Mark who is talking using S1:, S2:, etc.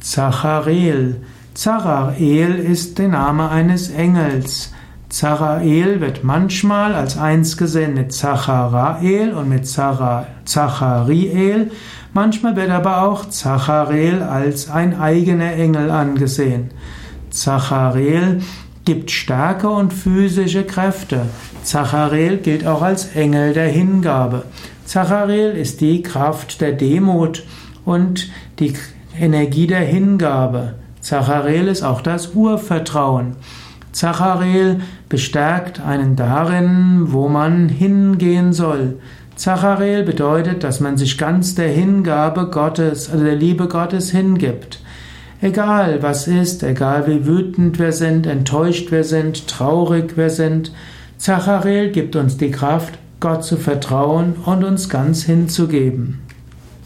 S1: Zachariel. Zachariel ist der Name eines Engels. Zachariel wird manchmal als eins gesehen mit Zacharael und mit Zachariel. Manchmal wird aber auch Zachariel als ein eigener Engel angesehen. Zachariel gibt Stärke und physische Kräfte. Zachariel gilt auch als Engel der Hingabe. Zachariel ist die Kraft der Demut und die Energie der Hingabe. Zachariel ist auch das Urvertrauen. Zachariel bestärkt einen darin, wo man hingehen soll. Zachariel bedeutet, dass man sich ganz der Hingabe Gottes, also der Liebe Gottes hingibt. Egal was ist, egal wie wütend wir sind, enttäuscht wir sind, traurig wir sind, Zachariel gibt uns die Kraft, Gott zu vertrauen und uns ganz hinzugeben.